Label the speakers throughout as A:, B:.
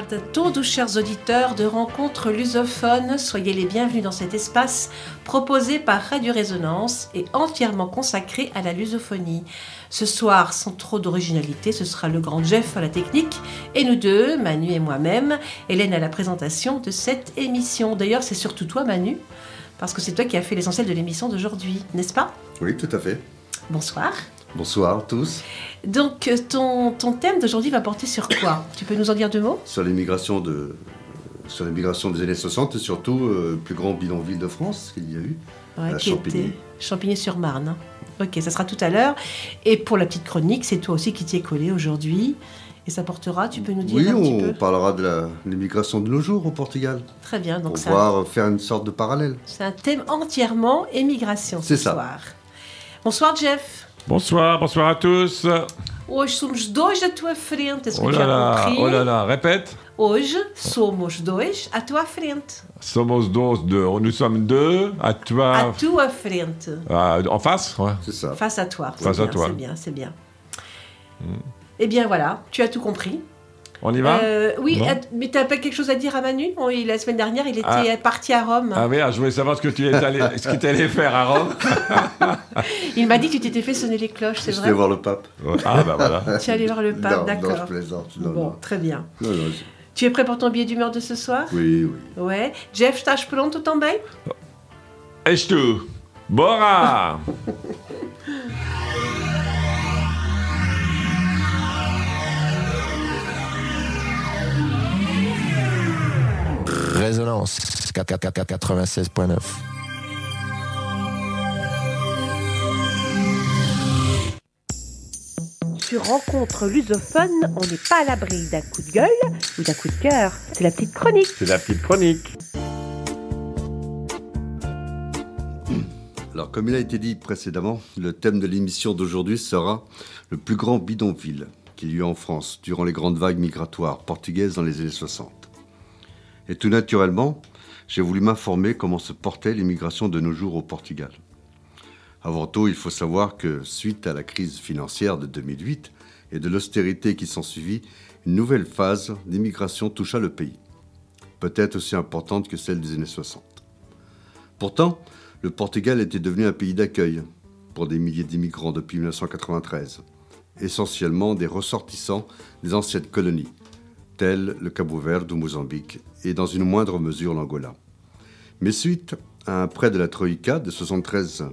A: À tous, chers auditeurs de Rencontres lusophones. Soyez les bienvenus dans cet espace proposé par Radio Résonance et entièrement consacré à la lusophonie. Ce soir, sans trop d'originalité, ce sera le grand Jeff à la technique et nous deux, Manu et moi-même, Hélène à la présentation de cette émission. D'ailleurs, c'est surtout toi, Manu, parce que c'est toi qui as fait l'essentiel de l'émission d'aujourd'hui, n'est-ce pas?
B: Oui, tout à fait.
A: Bonsoir.
B: Bonsoir à tous.
A: Donc, euh, ton, ton thème d'aujourd'hui va porter sur quoi? Tu peux nous en dire deux mots?
B: Sur l'immigration de sur l'immigration des années 60 et surtout euh, le plus grand bidonville de France qu'il y a eu.
A: Ouais,
B: À
A: qui
B: Champigny.
A: était Champigny-sur-Marne. hein. Ok, ça sera tout à l'heure. Et pour la petite chronique, c'est toi aussi qui t'y es collé aujourd'hui. Et ça portera, tu peux nous dire
B: Oui,
A: un petit
B: on parlera de l'immigration de nos jours au Portugal
A: Très bien, donc
B: pour
A: ça,
B: voir faire une sorte de parallèle.
A: c'est un thème entièrement émigration ce
B: C'est ça.
A: soir. Bonsoir Jeff.
C: Bonsoir, bonsoir à tous.
A: Hoje somos dois à tua frente. Est-ce que
C: Oh
A: tu
C: là
A: as
C: là,
A: compris
C: oh là là, répète.
A: Hoje somos dois à tua frente.
C: Somos dos deux. Nous sommes deux. À
A: À
C: toi.
A: tua frente.
C: Ah, en face? Ouais.
B: C'est ça.
A: Face à toi.
C: Face
A: C'est
C: à
A: bien,
C: toi.
A: C'est bien, c'est bien. Eh bien voilà, tu as tout compris.
C: On y va
A: Euh, oui, mais t'as pas quelque chose à dire à Manu La semaine dernière, il était
C: Ah.
A: parti à Rome.
C: Ah oui, ah, je voulais savoir ce que tu es allé, ce que tu allé faire à Rome.
A: Il m'a dit que tu t'étais fait sonner les cloches, c'est
B: Je
A: vrai
B: vais voir le pape.
C: Ah bah voilà.
A: Tu es allé voir le pape,
B: non, je
A: d'accord.
B: plaisante. Non,
A: Bon,
B: non.
A: très bien.
B: Non, non, je-
A: Tu es prêt pour ton billet d'humeur de ce soir?
B: Oui, oui.
A: Ouais. Jeff, estás pronto também
C: És tu Bora
D: Résonance 96.9.
A: Sur Rencontre lusophone, on n'est pas à l'abri d'un coup de gueule ou d'un coup de cœur. C'est la petite chronique.
C: C'est la petite chronique.
B: Alors, comme il a été dit précédemment, le thème de l'émission d'aujourd'hui sera le plus grand bidonville qu'il y a eu en France durant les grandes vagues migratoires portugaises dans les années 60. Et tout naturellement, j'ai voulu m'informer comment se portait l'immigration de nos jours au Portugal. Avant tout, il faut savoir que suite à la crise financière de 2008 et de l'austérité qui s'ensuivit, une nouvelle phase d'immigration toucha le pays, peut-être aussi importante que celle des années 60. Pourtant, le Portugal était devenu un pays d'accueil pour des milliers d'immigrants depuis 1993, essentiellement des ressortissants des anciennes colonies, telles le Cabo-Verde ou Mozambique, et dans une moindre mesure l'Angola. Mais suite à un prêt de la Troïka de 73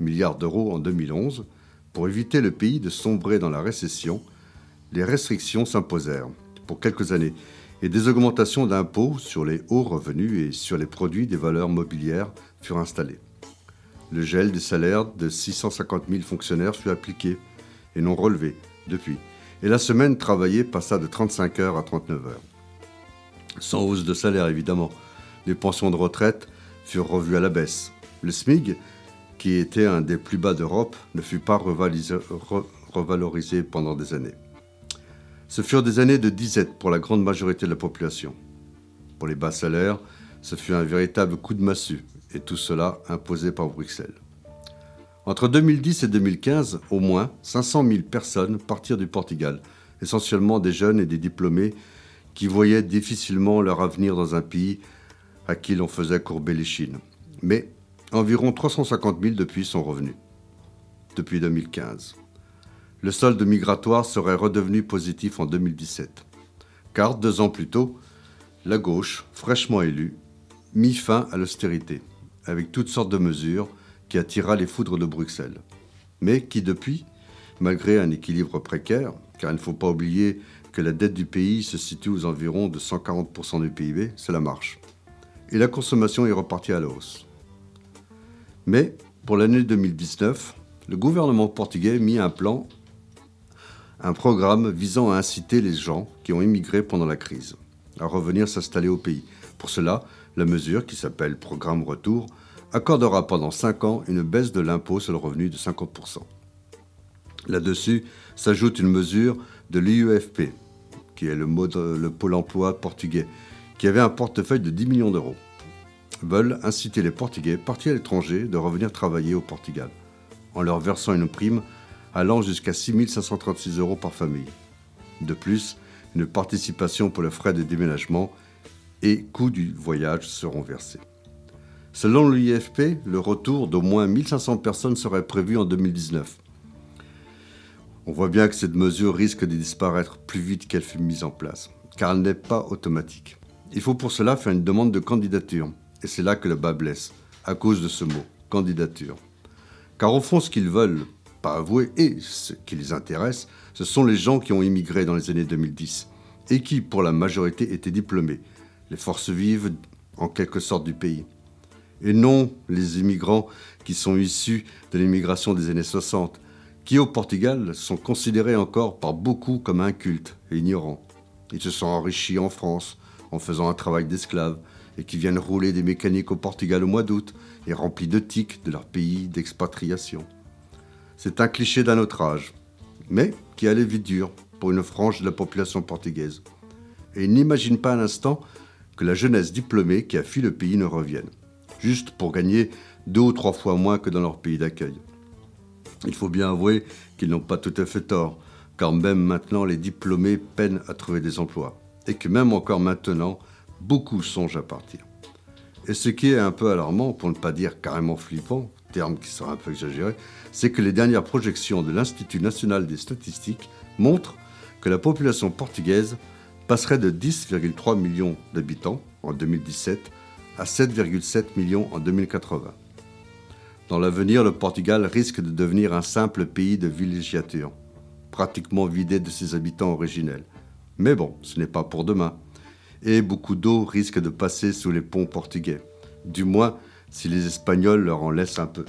B: milliards d'euros en 2011, pour éviter le pays de sombrer dans la récession, les restrictions s'imposèrent pour quelques années et des augmentations d'impôts sur les hauts revenus et sur les produits des valeurs mobilières furent installées. Le gel des salaires de 650 000 fonctionnaires fut appliqué et non relevé depuis, et la semaine travaillée passa de 35 heures à 39 heures. Sans hausse de salaire évidemment, les pensions de retraite furent revues à la baisse. Le SMIG, qui était un des plus bas d'Europe, ne fut pas revalorisé pendant des années. Ce furent des années de disette pour la grande majorité de la population. Pour les bas salaires, ce fut un véritable coup de massue, et tout cela imposé par Bruxelles. Entre 2010 et 2015, au moins 500 000 personnes partirent du Portugal, essentiellement des jeunes et des diplômés qui voyaient difficilement leur avenir dans un pays à qui l'on faisait courber les chines. Mais environ 350 000 depuis sont revenus, depuis 2015. Le solde migratoire serait redevenu positif en 2017, car deux ans plus tôt, la gauche, fraîchement élue, mit fin à l'austérité, avec toutes sortes de mesures qui attira les foudres de Bruxelles, mais qui depuis, malgré un équilibre précaire, car il ne faut pas oublier que la dette du pays se situe aux environs de 140% du PIB, cela marche. Et la consommation est repartie à la hausse. Mais pour l'année 2019, le gouvernement portugais mit un plan, un programme visant à inciter les gens qui ont immigré pendant la crise à revenir s'installer au pays. Pour cela, la mesure, qui s'appelle Programme Retour, accordera pendant 5 ans une baisse de l'impôt sur le revenu de 50%. Là-dessus s'ajoute une mesure de l'IUFP, qui est le, le pôle emploi portugais, qui avait un portefeuille de 10 millions d'euros. Veulent inciter les Portugais partis à l'étranger de revenir travailler au Portugal, en leur versant une prime allant jusqu'à 6 536 euros par famille. De plus, une participation pour les frais de déménagement et coût du voyage seront versés. Selon l'IFP, le retour d'au moins 1500 personnes serait prévu en 2019. On voit bien que cette mesure risque de disparaître plus vite qu'elle fut mise en place, car elle n'est pas automatique. Il faut pour cela faire une demande de candidature, et c'est là que le bas blesse, à cause de ce mot, candidature. Car au fond, ce qu'ils veulent pas avouer et ce qui les intéresse, ce sont les gens qui ont immigré dans les années 2010 et qui, pour la majorité, étaient diplômés, les forces vives en quelque sorte du pays. Et non les immigrants qui sont issus de l'immigration des années 60, qui au Portugal sont considérés encore par beaucoup comme incultes et ignorants. Ils se sont enrichis en France en faisant un travail d'esclave et qui viennent rouler des mécaniques au Portugal au mois d'août et remplis de tics de leur pays d'expatriation. C'est un cliché d'un autre âge, mais qui allait vite dur pour une frange de la population portugaise. Et ils n'imaginent pas un instant que la jeunesse diplômée qui a fui le pays ne revienne, juste pour gagner deux ou trois fois moins que dans leur pays d'accueil. Il faut bien avouer qu'ils n'ont pas tout à fait tort, car même maintenant les diplômés peinent à trouver des emplois, et que même encore maintenant, beaucoup songent à partir. Et ce qui est un peu alarmant, pour ne pas dire carrément flippant, terme qui sera un peu exagéré, c'est que les dernières projections de l'Institut national des statistiques montrent que la population portugaise passerait de 10,3 millions d'habitants en 2017 à 7,7 millions en 2080. Dans l'avenir, le Portugal risque de devenir un simple pays de villégiature, pratiquement vidé de ses habitants originels. Mais bon, ce n'est pas pour demain. Et beaucoup d'eau risque de passer sous les ponts portugais, du moins si les Espagnols leur en laissent un peu.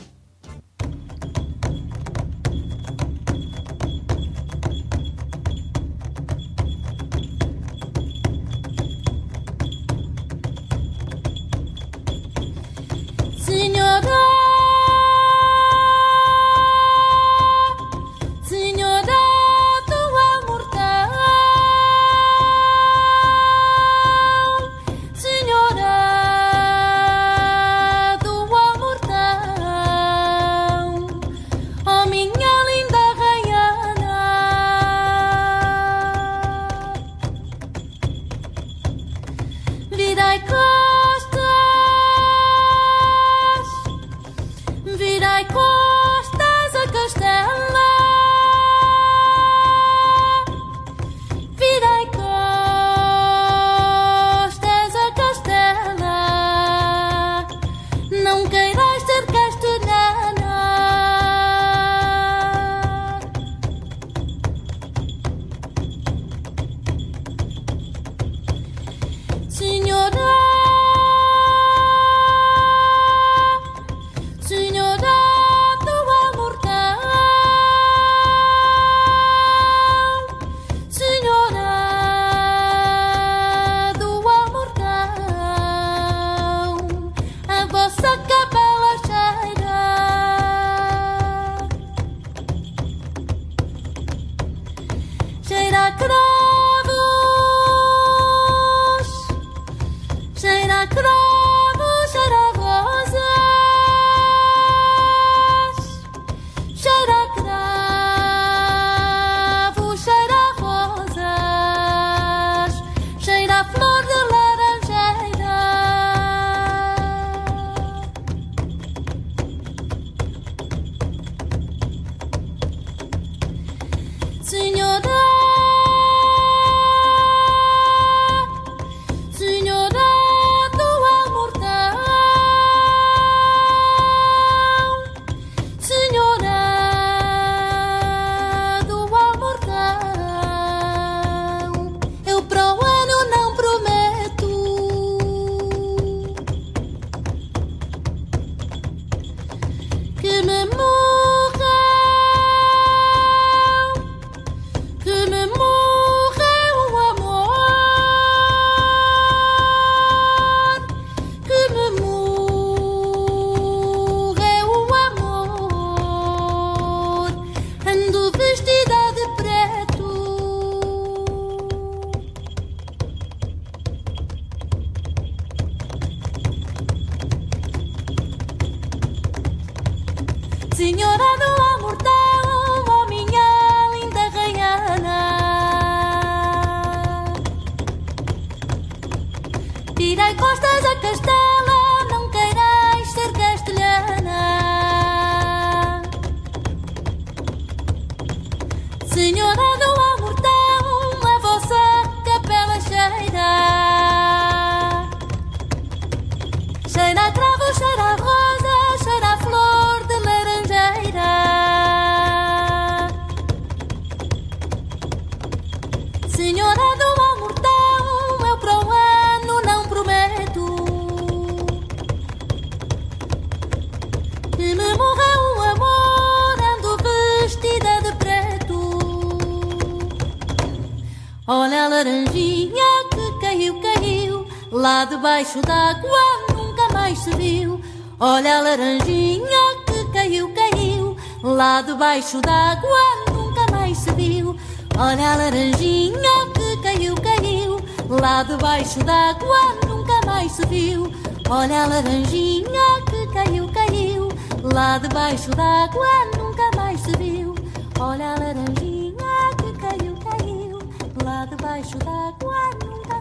E: Lá debaixo d'água nunca mais se viu. Olha a laranjinha que caiu, caiu. Lá debaixo d'água nunca mais se viu. Olha a laranjinha que caiu, caiu. Lá debaixo d'água nunca mais se viu. Olha a laranjinha que caiu, caiu. Lá debaixo d'água nunca mais se viu. Olha a laranjinha que caiu, caiu. Lá debaixo d'água nunca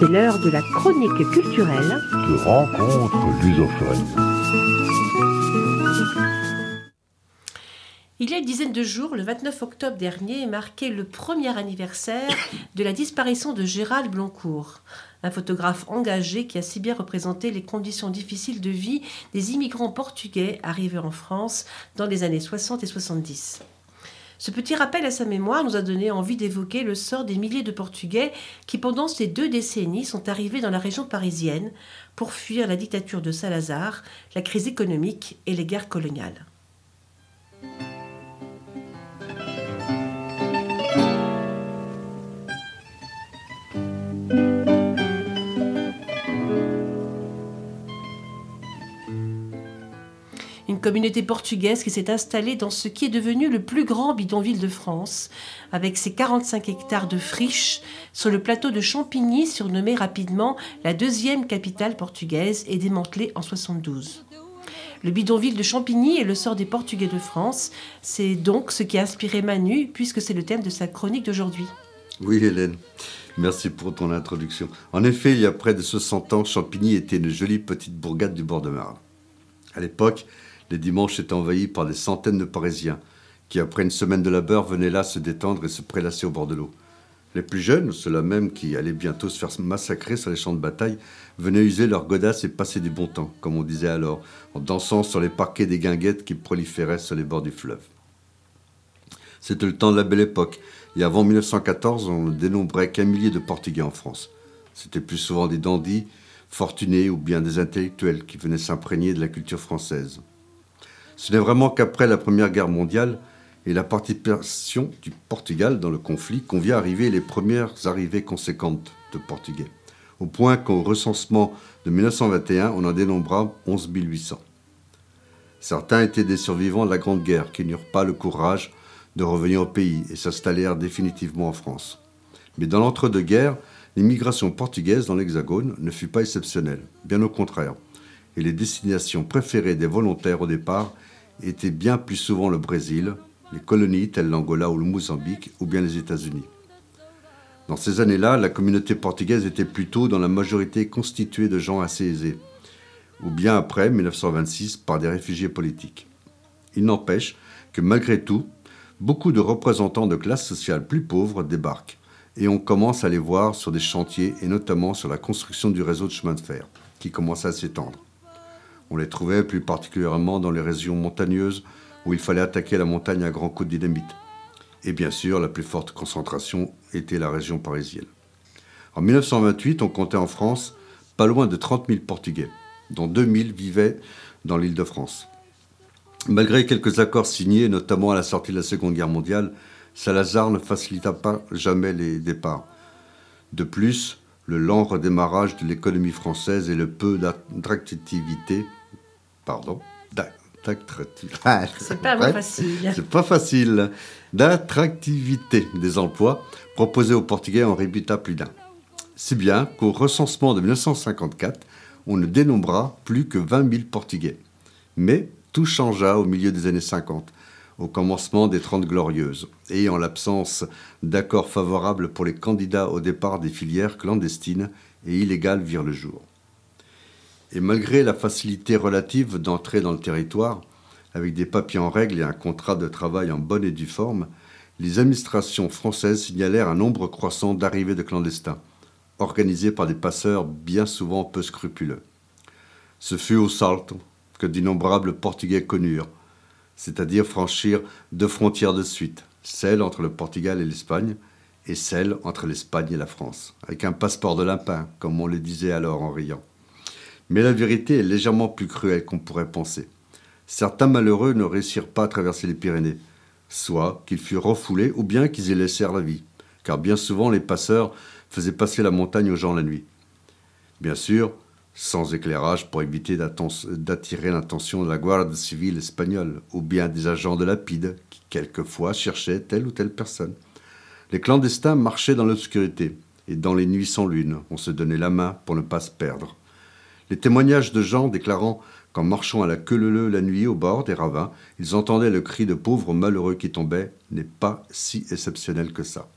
A: C'est l'heure de la chronique culturelle.
F: de rencontres lusophones.
A: Il y a une dizaine de jours, le 29 octobre dernier, marquait le premier anniversaire de la disparition de Gérald Bloncourt, un photographe engagé qui a si bien représenté les conditions difficiles de vie des immigrants portugais arrivés en France dans les années 60 et 70. Ce petit rappel à sa mémoire nous a donné envie d'évoquer le sort des milliers de Portugais qui, pendant ces deux décennies, sont arrivés dans la région parisienne pour fuir la dictature de Salazar, la crise économique et les guerres coloniales. Communauté portugaise qui s'est installée dans ce qui est devenu le plus grand bidonville de France, avec ses 45 hectares de friches sur le plateau de Champigny, surnommé rapidement la deuxième capitale portugaise et démantelé en 72. Le bidonville de Champigny et le sort des Portugais de France, c'est donc ce qui a inspiré Manu, puisque c'est le thème de sa chronique d'aujourd'hui.
B: Oui, Hélène. Merci pour ton introduction. En effet, il y a près de 60 ans, Champigny était une jolie petite bourgade du bord de Marne. À l'époque, les dimanches étaient envahis par des centaines de Parisiens qui, après une semaine de labeur, venaient là se détendre et se prélasser au bord de l'eau. Les plus jeunes, ceux-là même qui allaient bientôt se faire massacrer sur les champs de bataille, venaient user leur godasse et passer du bon temps, comme on disait alors, en dansant sur les parquets des guinguettes qui proliféraient sur les bords du fleuve. C'était le temps de la belle époque, et avant 1914, on ne dénombrait qu'un millier de Portugais en France. C'était plus souvent des dandys, fortunés ou bien des intellectuels qui venaient s'imprégner de la culture française. Ce n'est vraiment qu'après la Première Guerre mondiale et la participation du Portugal dans le conflit qu'on vient arriver les premières arrivées conséquentes de Portugais, au point qu'au recensement de 1921, on en dénombra 11 800. Certains étaient des survivants de la Grande Guerre qui n'eurent pas le courage de revenir au pays et s'installèrent définitivement en France. Mais dans l'entre-deux-guerres, l'immigration portugaise dans l'Hexagone ne fut pas exceptionnelle, bien au contraire. Et les destinations préférées des volontaires au départ étaient bien plus souvent le Brésil, les colonies telles l'Angola ou le Mozambique, ou bien les États-Unis. Dans ces années-là, la communauté portugaise était plutôt dans la majorité constituée de gens assez aisés, ou bien après 1926 par des réfugiés politiques. Il n'empêche que malgré tout, beaucoup de représentants de classes sociales plus pauvres débarquent, et on commence à les voir sur des chantiers et notamment sur la construction du réseau de chemin de fer, qui commence à s'étendre. On les trouvait plus particulièrement dans les régions montagneuses où il fallait attaquer la montagne à grands coups de dynamite. Et bien sûr, la plus forte concentration était la région parisienne. En 1928, on comptait en France pas loin de 30 000 Portugais, dont 2 000 vivaient dans l'île de France. Malgré quelques accords signés, notamment à la sortie de la Seconde Guerre mondiale, Salazar ne facilita pas jamais les départs. De plus, le lent redémarrage de l'économie française et le peu d'attractivité, pardon, d'attractivité,
A: C'est pas facile.
B: c'est pas facile, d'attractivité des emplois proposés aux Portugais en rébuta plus d'un. Si bien qu'au recensement de 1954, on ne dénombra plus que 20 000 Portugais. Mais tout changea au milieu des années 50. Au commencement des Trente Glorieuses, et en l'absence d'accords favorables pour les candidats au départ des filières clandestines et illégales virent le jour. Et malgré la facilité relative d'entrer dans le territoire, avec des papiers en règle et un contrat de travail en bonne et due forme, les administrations françaises signalèrent un nombre croissant d'arrivées de clandestins, organisés par des passeurs bien souvent peu scrupuleux. Ce fut au Salto que d'innombrables Portugais connurent, c'est-à-dire franchir deux frontières de suite, celle entre le Portugal et l'Espagne, et celle entre l'Espagne et la France, avec un passeport de lapin, comme on le disait alors en riant. Mais la vérité est légèrement plus cruelle qu'on pourrait penser. Certains malheureux ne réussirent pas à traverser les Pyrénées, soit qu'ils furent refoulés ou bien qu'ils y laissèrent la vie, car bien souvent les passeurs faisaient passer la montagne aux gens la nuit. Bien sûr, sans éclairage pour éviter d'attirer l'attention de la Guardia civile espagnole ou bien des agents de la PIDE qui quelquefois cherchaient telle ou telle personne. Les clandestins marchaient dans l'obscurité et dans les nuits sans lune, on se donnait la main pour ne pas se perdre. Les témoignages de gens déclarant qu'en marchant à la queue leu la nuit au bord des ravins, ils entendaient le cri de pauvres malheureux qui tombaient n'est pas si exceptionnel que ça.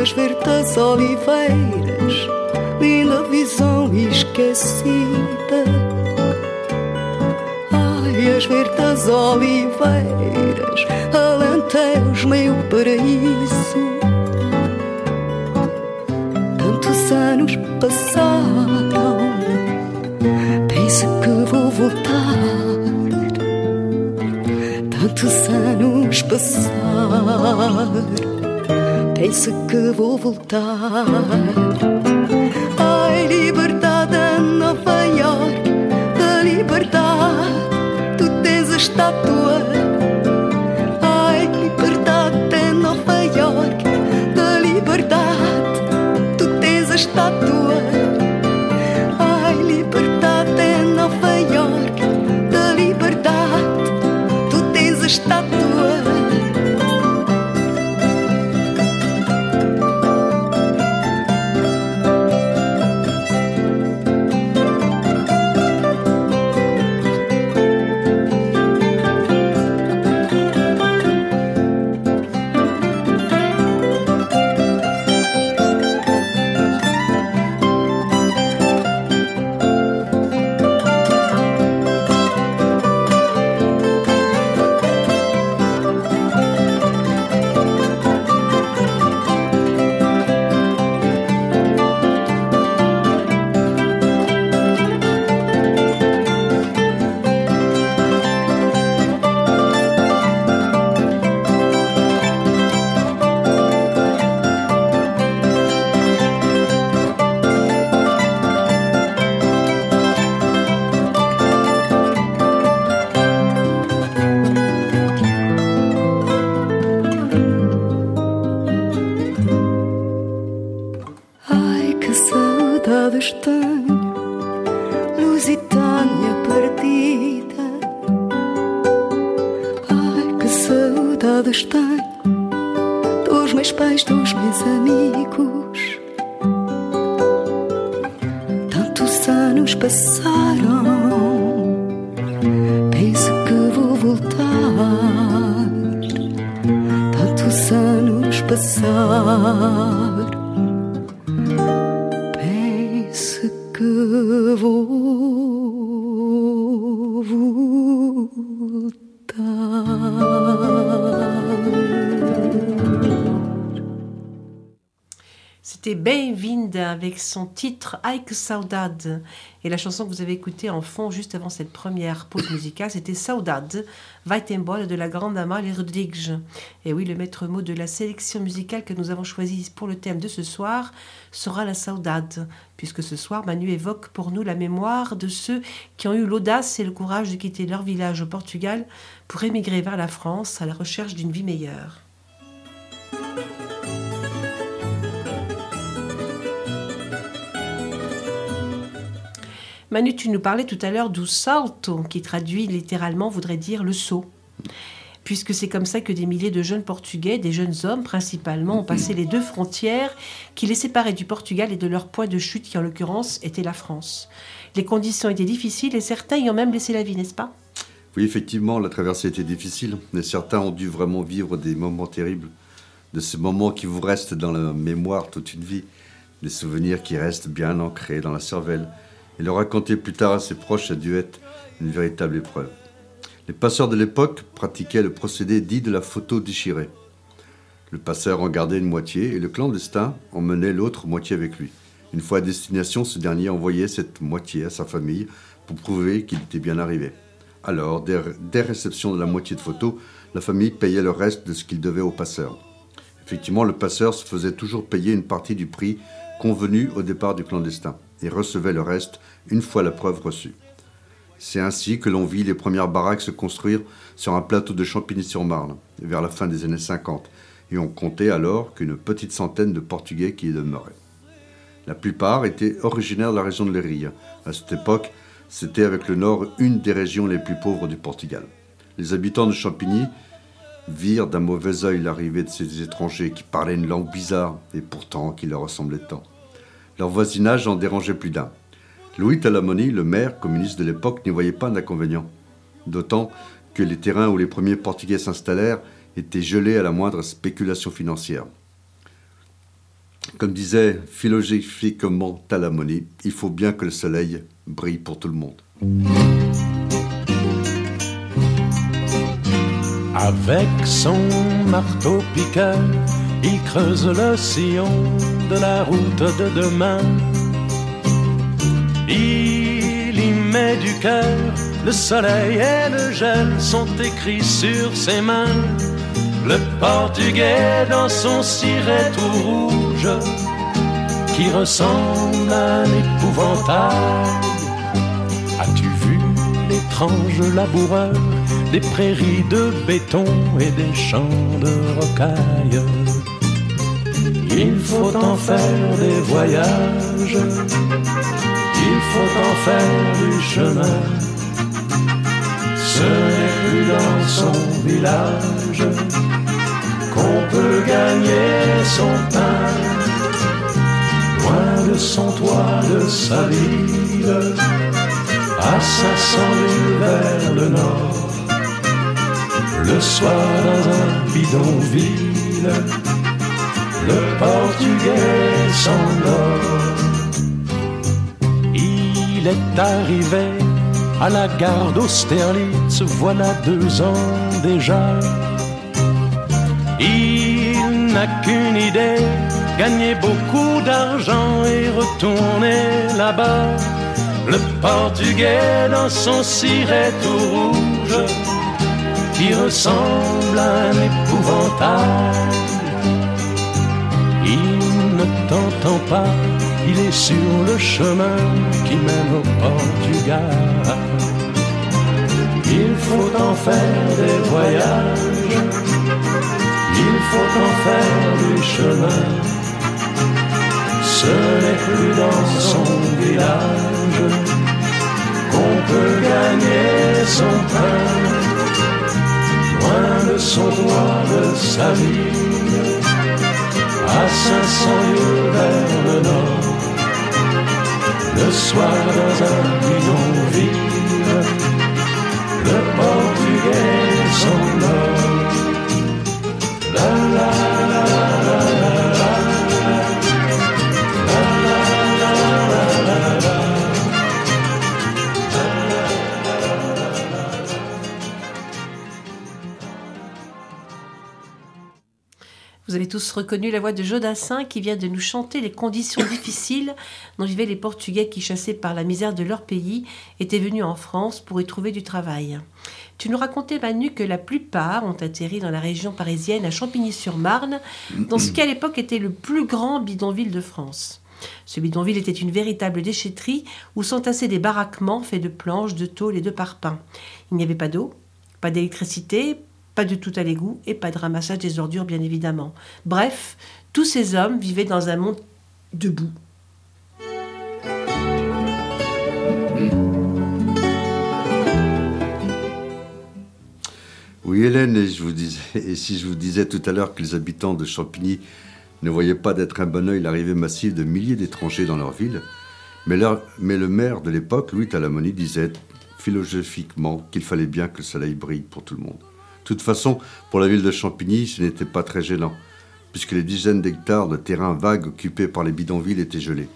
G: As verdes oliveiras, linda visão esquecida. Ai, as verdes oliveiras, alentejo meu paraíso. Tantos anos passaram, penso que vou voltar. Tantos anos passaram, penso que vou voltar. Ai, liberdade Nova York, da liberdade, tu tens a estátua.
A: Avec son titre que saudade. Et la chanson que vous avez écoutée en fond juste avant cette première pause musicale, c'était Saudade, Vai embora de la grande Amália Rodrigues. Et oui, le maître mot de la sélection musicale que nous avons choisi pour le thème de ce soir sera la saudade, puisque ce soir, Manu évoque pour nous la mémoire de ceux qui ont eu l'audace et le courage de quitter leur village au Portugal pour émigrer vers la France à la recherche d'une vie meilleure. Manu, tu nous parlais tout à l'heure du salto, qui traduit littéralement voudrait dire le saut. Puisque c'est comme ça que des milliers de jeunes Portugais, des jeunes hommes principalement, ont passé les deux frontières qui les séparaient du Portugal et de leur point de chute, qui en l'occurrence était la France. Les conditions étaient difficiles et certains y ont même laissé la vie, n'est-ce pas?
B: Oui, effectivement, la traversée était difficile, mais certains ont dû vraiment vivre des moments terribles, de ces moments qui vous restent dans la mémoire toute une vie, des souvenirs qui restent bien ancrés dans la cervelle. Et le raconter plus tard à ses proches a dû être une véritable épreuve. Les passeurs de l'époque pratiquaient le procédé dit de la photo déchirée. Le passeur en gardait une moitié et le clandestin emmenait l'autre moitié avec lui. Une fois à destination, ce dernier envoyait cette moitié à sa famille pour prouver qu'il était bien arrivé. Alors, dès, dès réception de la moitié de photo, la famille payait le reste de ce qu'il devait au passeur. Effectivement, le passeur se faisait toujours payer une partie du prix convenu au départ du clandestin et recevait le reste une fois la preuve reçue. C'est ainsi que l'on vit les premières baraques se construire sur un plateau de Champigny-sur-Marne, vers la fin des années 50, et on comptait alors qu'une petite centaine de Portugais qui y demeuraient. La plupart étaient originaires de la région de Leiria. À cette époque, c'était avec le nord une des régions les plus pauvres du Portugal. Les habitants de Champigny virent d'un mauvais œil l'arrivée de ces étrangers qui parlaient une langue bizarre et pourtant qui leur ressemblait tant. Leur voisinage en dérangeait plus d'un. Louis Talamoni, le maire communiste de l'époque, n'y voyait pas d'inconvénient. D'autant que les terrains où les premiers Portugais s'installèrent étaient gelés à la moindre spéculation financière. Comme disait philosophiquement Talamoni, il faut bien que le soleil brille pour tout le monde.
H: Avec son marteau-piqueur, il creuse le sillon de la route de demain. Il y met du cœur, le soleil et le gel sont écrits sur ses mains. Le portugais dans son ciré tout rouge, qui ressemble à un épouvantail. As-tu vu l'étrange laboureur des prairies de béton et des champs de rocailles. Il faut en faire des voyages, il faut en faire du chemin. Ce n'est plus dans son village qu'on peut gagner son pain. Loin de son toit, de sa ville, à 500 milles vers le nord le soir dans un bidonville, le portugais s'endort. Il est arrivé à la gare d'Austerlitz, voilà deux ans déjà. Il n'a qu'une idée, gagner beaucoup d'argent et retourner là-bas. Le portugais dans son ciré tout rouge qui ressemble à un épouvantail. Ne t'entend pas, il est sur le chemin qui mène au Portugal. Il faut en faire des voyages, il faut en faire du chemin. Ce n'est plus dans son village qu'on peut gagner son pain. Loin de son doigt, de sa ville, à 500 lieues vers le nord. Le soir dans un bidonville, le portugais s'endort. La la la
A: tous reconnu la voix de Jodassin qui vient de nous chanter les conditions difficiles dont vivaient les Portugais qui, chassés par la misère de leur pays, étaient venus en France pour y trouver du travail. Tu nous racontais, Manu, que la plupart ont atterri dans la région parisienne à Champigny-sur-Marne, dans ce qui à l'époque était le plus grand bidonville de France. Ce bidonville était une véritable déchetterie où s'entassaient des baraquements faits de planches, de tôles et de parpaings. Il n'y avait pas d'eau, pas d'électricité, pas de tout à l'égout et pas de ramassage des ordures, bien évidemment. Bref, tous ces hommes vivaient dans un monde debout.
B: Oui, Hélène, et, je vous disais, et si je vous disais tout à l'heure que les habitants de Champigny ne voyaient pas d'être un bon oeil l'arrivée massive de milliers d'étrangers dans leur ville, mais, mais le maire de l'époque, Louis Talamoni, disait philosophiquement qu'il fallait bien que le soleil brille pour tout le monde. De toute façon, pour la ville de Champigny, ce n'était pas très gênant, puisque les dizaines d'hectares de terrain vagues occupés par les bidonvilles étaient gelés,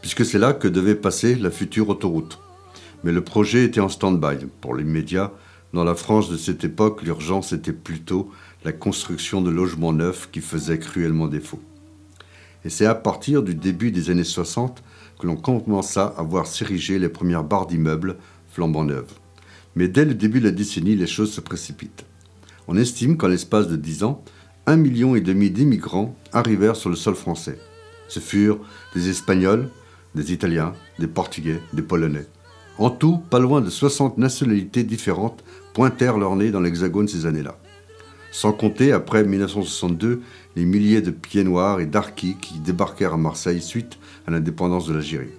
B: puisque c'est là que devait passer la future autoroute. Mais le projet était en stand-by. Pour l'immédiat, dans la France de cette époque, l'urgence était plutôt la construction de logements neufs qui faisait cruellement défaut. Et c'est à partir du début des années 60 que l'on commença à voir s'ériger les premières barres d'immeubles flambant neuves. Mais dès le début de la décennie, les choses se précipitent. On estime qu'en l'espace de 10 ans, un million et demi d'immigrants arrivèrent sur le sol français. Ce furent des Espagnols, des Italiens, des Portugais, des Polonais. En tout, pas loin de 60 nationalités différentes pointèrent leur nez dans l'Hexagone ces années-là. Sans compter, après 1962, les milliers de pieds noirs et d'arquis qui débarquèrent à Marseille suite à l'indépendance de l'Algérie.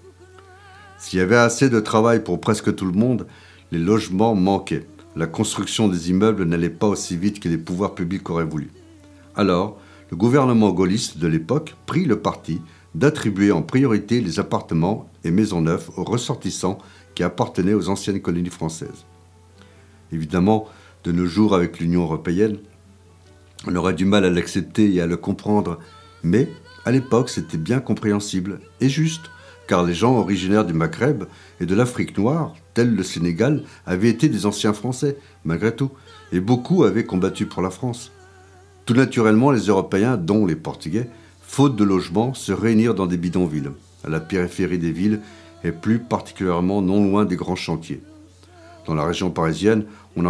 B: S'il y avait assez de travail pour presque tout le monde, les logements manquaient. La construction des immeubles n'allait pas aussi vite que les pouvoirs publics auraient voulu. Alors, le gouvernement gaulliste de l'époque prit le parti d'attribuer en priorité les appartements et maisons neuves aux ressortissants qui appartenaient aux anciennes colonies françaises. Évidemment, de nos jours avec l'Union européenne, on aurait du mal à l'accepter et à le comprendre, mais à l'époque c'était bien compréhensible et juste, car les gens originaires du Maghreb et de l'Afrique noire, tels le Sénégal, avaient été des anciens Français, malgré tout, et beaucoup avaient combattu pour la France. Tout naturellement, les Européens, dont les Portugais, faute de logement, se réunirent dans des bidonvilles, à la périphérie des villes et plus particulièrement non loin des grands chantiers. Dans la région parisienne, on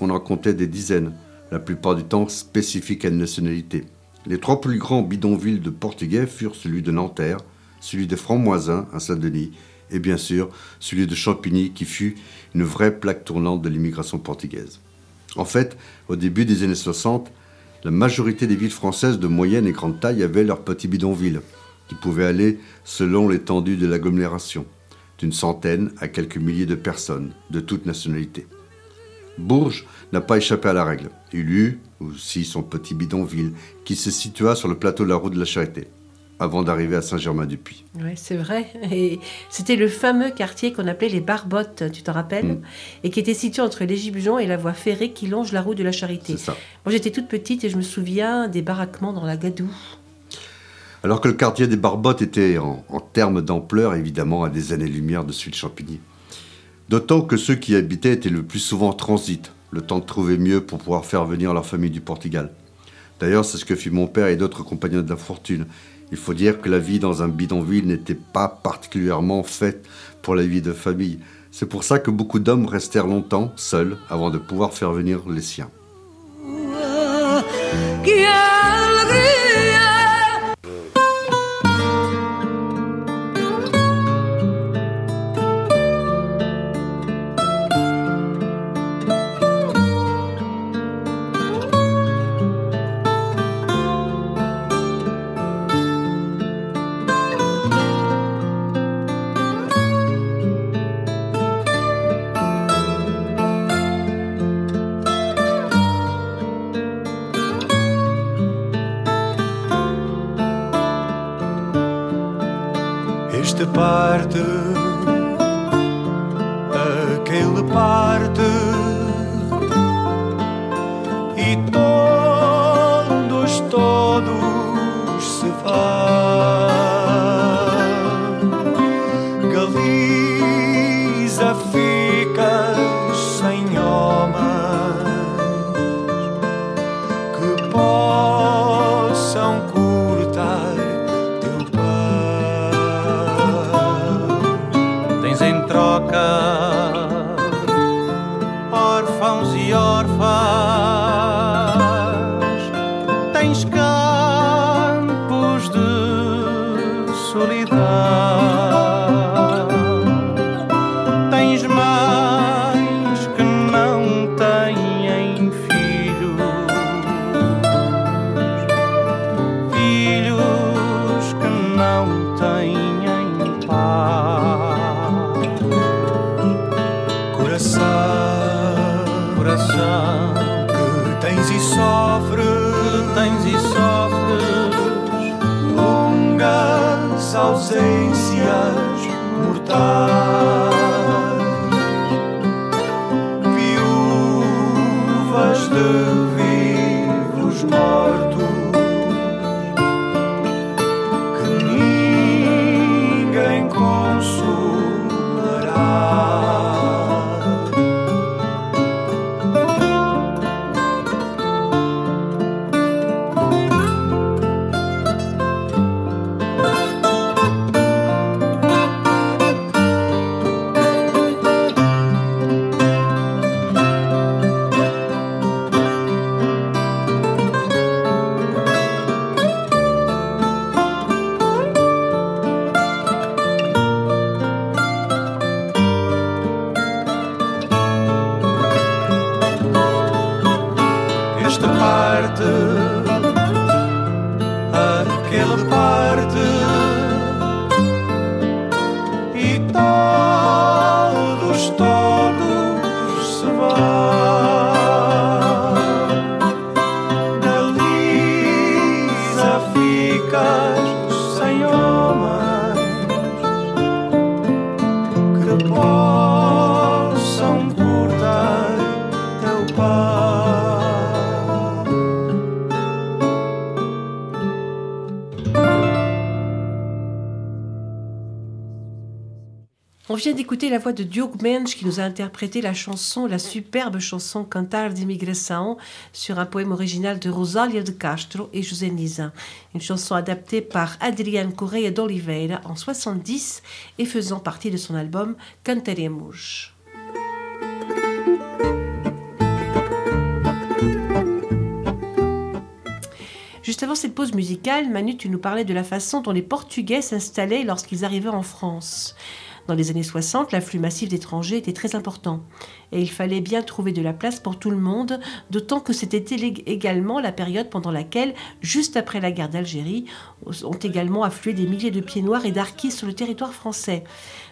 B: on en comptait des dizaines, la plupart du temps spécifiques à une nationalité. Les trois plus grands bidonvilles de Portugais furent celui de Nanterre, celui de Franc-Moisin à Saint-Denis et bien sûr celui de Champigny qui fut une vraie plaque tournante de l'immigration portugaise. En fait, au début des années 60, la majorité des villes françaises de moyenne et grande taille avaient leurs petits bidonvilles, qui pouvaient aller selon l'étendue de l'agglomération, d'une centaine à quelques milliers de personnes, de toute nationalité. Bourges n'a pas échappé à la règle. Il eut aussi son petit bidonville, qui se situa sur le plateau de la route de la Charité, avant d'arriver à Saint-Germain-du-Puy.
A: Oui, c'est vrai. Et c'était le fameux quartier qu'on appelait les Barbottes, tu t'en rappelles
B: Mm.
A: Et qui était situé entre les Gibjons et la voie ferrée qui longe la route de la Charité.
B: Ça.
A: Moi, j'étais toute petite et je me souviens des baraquements dans la Gadoue.
B: Alors que le quartier des Barbottes était, en, en termes d'ampleur, évidemment, à des années-lumière de celui de Champigny. D'autant que ceux qui y habitaient étaient le plus souvent en transit, le temps de trouver mieux pour pouvoir faire venir leur famille du Portugal. D'ailleurs, c'est ce que fit mon père et d'autres compagnons de la fortune. Il faut dire que la vie dans un bidonville n'était pas particulièrement faite pour la vie de famille. C'est pour ça que beaucoup d'hommes restèrent longtemps seuls avant de pouvoir faire venir les siens.
I: Este
A: On vient d'écouter la voix de Diogo Mendes qui nous a interprété la chanson, la superbe chanson Cantar d'Immigração sur un poème original de Rosália de Castro et José Nizan. Une chanson adaptée par Adriano Correia d'Oliveira en 70 et faisant partie de son album Cantaremos. Juste avant cette pause musicale, Manu, tu nous parlais de la façon dont les Portugais s'installaient lorsqu'ils arrivaient en France. Dans les années 60, l'afflux massif d'étrangers était très important. Et il fallait bien trouver de la place pour tout le monde, d'autant que c'était également la période pendant laquelle, juste après la guerre d'Algérie, ont également afflué des milliers de pieds noirs et d'arquis sur le territoire français.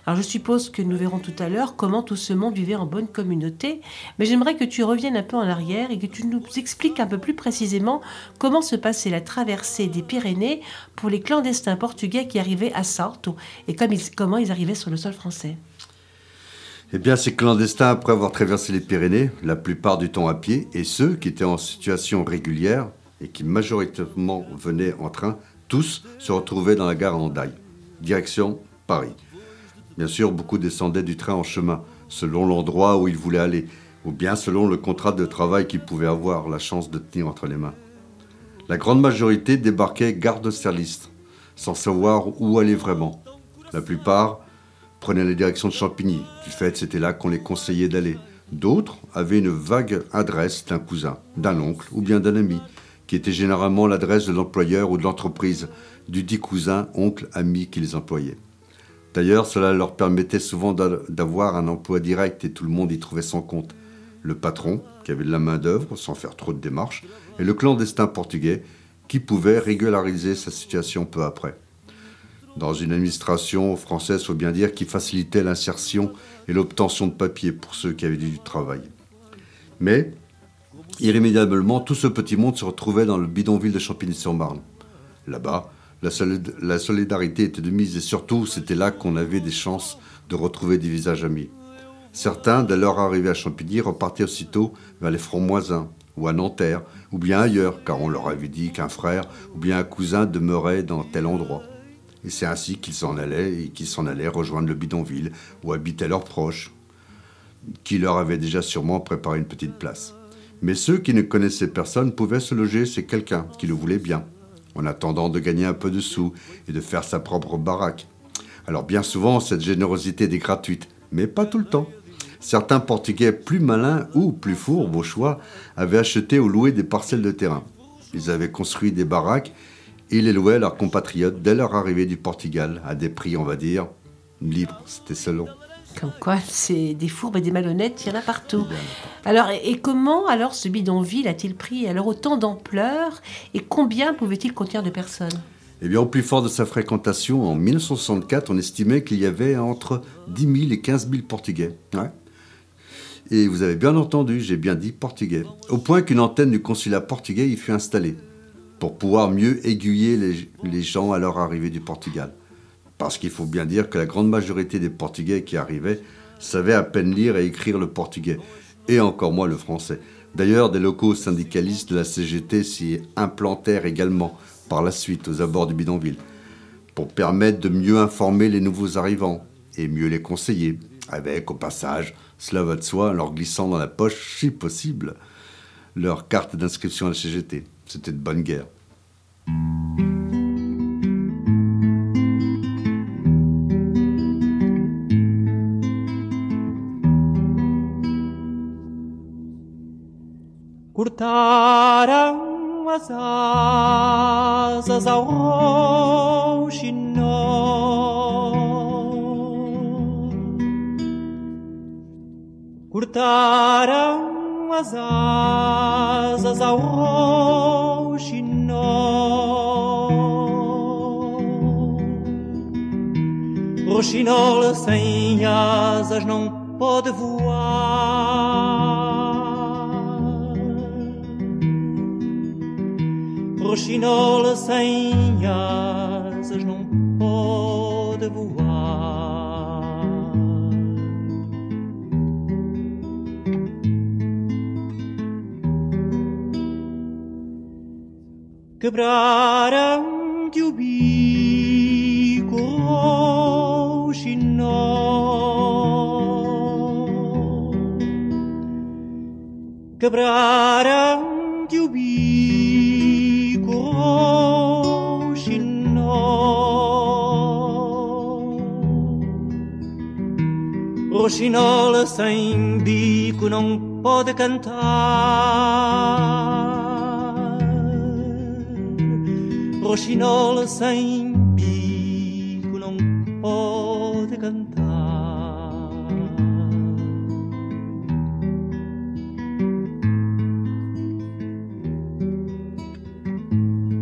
A: Alors je suppose que nous verrons tout à l'heure comment tout ce monde vivait en bonne communauté, mais j'aimerais que tu reviennes un peu en arrière et que tu nous expliques un peu plus précisément comment se passait la traversée des Pyrénées pour les clandestins portugais qui arrivaient à Salto et comment ils arrivaient sur le sol français.
B: Eh bien, ces clandestins, après avoir traversé les Pyrénées, la plupart du temps à pied, et ceux qui étaient en situation régulière et qui majoritairement venaient en train, tous se retrouvaient dans la gare à Hendaye, direction Paris. Bien sûr, beaucoup descendaient du train en chemin, selon l'endroit où ils voulaient aller, ou bien selon le contrat de travail qu'ils pouvaient avoir la chance de tenir entre les mains. La grande majorité débarquait gare d'Austerlitz, sans savoir où aller vraiment. La plupart prenaient la direction de Champigny. Du fait, c'était là qu'on les conseillait d'aller. D'autres avaient une vague adresse d'un cousin, d'un oncle ou bien d'un ami, qui était généralement l'adresse de l'employeur ou de l'entreprise, du dit cousin, oncle, ami qui les employait. D'ailleurs, cela leur permettait souvent d'a- d'avoir un emploi direct et tout le monde y trouvait son compte. Le patron, qui avait de la main-d'œuvre sans faire trop de démarches, et le clandestin portugais, qui pouvait régulariser sa situation peu après. Dans une administration française, faut bien dire, qui facilitait l'insertion et l'obtention de papiers pour ceux qui avaient du travail. Mais, irrémédiablement, tout ce petit monde se retrouvait dans le bidonville de Champigny-sur-Marne. Là-bas, La, solid- la solidarité était de mise et surtout, c'était là qu'on avait des chances de retrouver des visages amis. Certains, dès leur arrivée à Champigny, repartaient aussitôt vers les Francs-Moisins ou à Nanterre, ou bien ailleurs, car on leur avait dit qu'un frère ou bien un cousin demeurait dans tel endroit. Et c'est ainsi qu'ils s'en allaient et qu'ils s'en allaient rejoindre le bidonville où habitaient leurs proches, qui leur avaient déjà sûrement préparé une petite place. Mais ceux qui ne connaissaient personne pouvaient se loger chez quelqu'un qui le voulait bien, en attendant de gagner un peu de sous et de faire sa propre baraque. Alors bien souvent, cette générosité était gratuite, mais pas tout le temps. Certains Portugais plus malins ou plus fourbes au choix avaient acheté ou loué des parcelles de terrain. Ils avaient construit des baraques et les louaient à leurs compatriotes dès leur arrivée du Portugal, à des prix, on va dire, libres. C'était selon.
A: Comme quoi, c'est des fourbes et des malhonnêtes, il y en a partout. Alors, et et comment alors ce bidonville a-t-il pris alors autant d'ampleur et combien pouvait-il contenir de personnes?
B: Eh bien, au plus fort de sa fréquentation, en 1964, on estimait qu'il y avait entre 10 000 et 15 000 Portugais. Ouais. Et vous avez bien entendu, j'ai bien dit portugais. Au point qu'une antenne du consulat portugais y fut installée, pour pouvoir mieux aiguiller les, les gens à leur arrivée du Portugal. Parce qu'il faut bien dire que la grande majorité des Portugais qui arrivaient savaient à peine lire et écrire le portugais, et encore moins le français. D'ailleurs, des locaux syndicalistes de la CGT s'y implantèrent également par la suite aux abords du bidonville, pour permettre de mieux informer les nouveaux arrivants et mieux les conseiller, avec au passage, cela va de soi, leur glissant dans la poche, si possible, leur carte d'inscription à la CGT. C'était de bonne guerre.
J: Cortaram as asas ao rouxinol Cortaram as asas ao rouxinol Roxinol sem asas não pode voar Roxinol sem asas não pode voar. Quebraram-te o bico, roxinol. Quebraram-te Roxinol sem bico não pode cantar. Roxinol sem bico não pode cantar.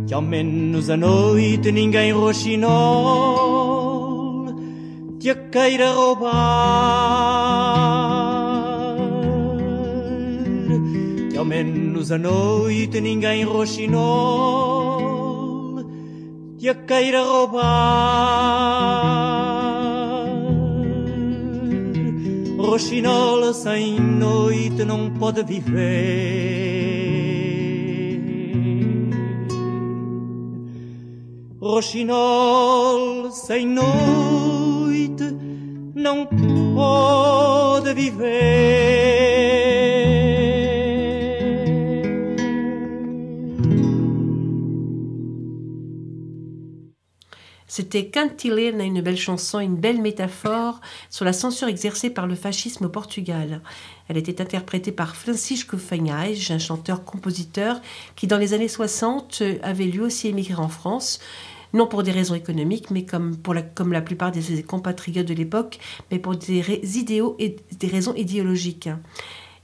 J: Que ao menos à noite ninguém roxinol te a queira roubar. Que ao menos à noite ninguém roxinol te a queira roubar. Roxinol sem noite não pode viver. Roxinol sem noite pode viver.
A: C'était Cantilena, une belle chanson, une belle métaphore sur la censure exercée par le fascisme au Portugal. Elle était interprétée par Francisco Fanhais, un chanteur-compositeur qui, dans les années 60, euh, avait lui aussi émigré en France, non pour des raisons économiques, mais comme, la, plupart de ses compatriotes de l'époque, mais pour des, idéaux et des raisons idéologiques.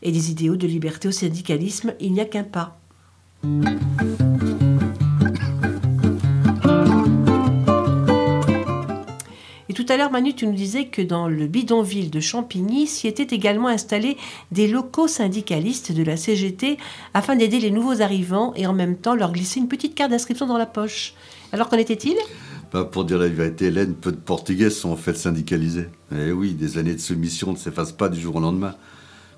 A: Et des idéaux de liberté au syndicalisme, il n'y a qu'un pas. Et tout à l'heure, Manu, tu nous disais que dans le bidonville de Champigny s'y étaient également installés des locaux syndicalistes de la CGT afin d'aider les nouveaux arrivants et en même temps leur glisser une petite carte d'inscription dans la poche. Alors qu'en était-il?
B: Bah, pour dire la vérité, Hélène, peu de Portugais sont en fait syndicalisés. Eh oui, des années de soumission ne s'effacent pas du jour au lendemain.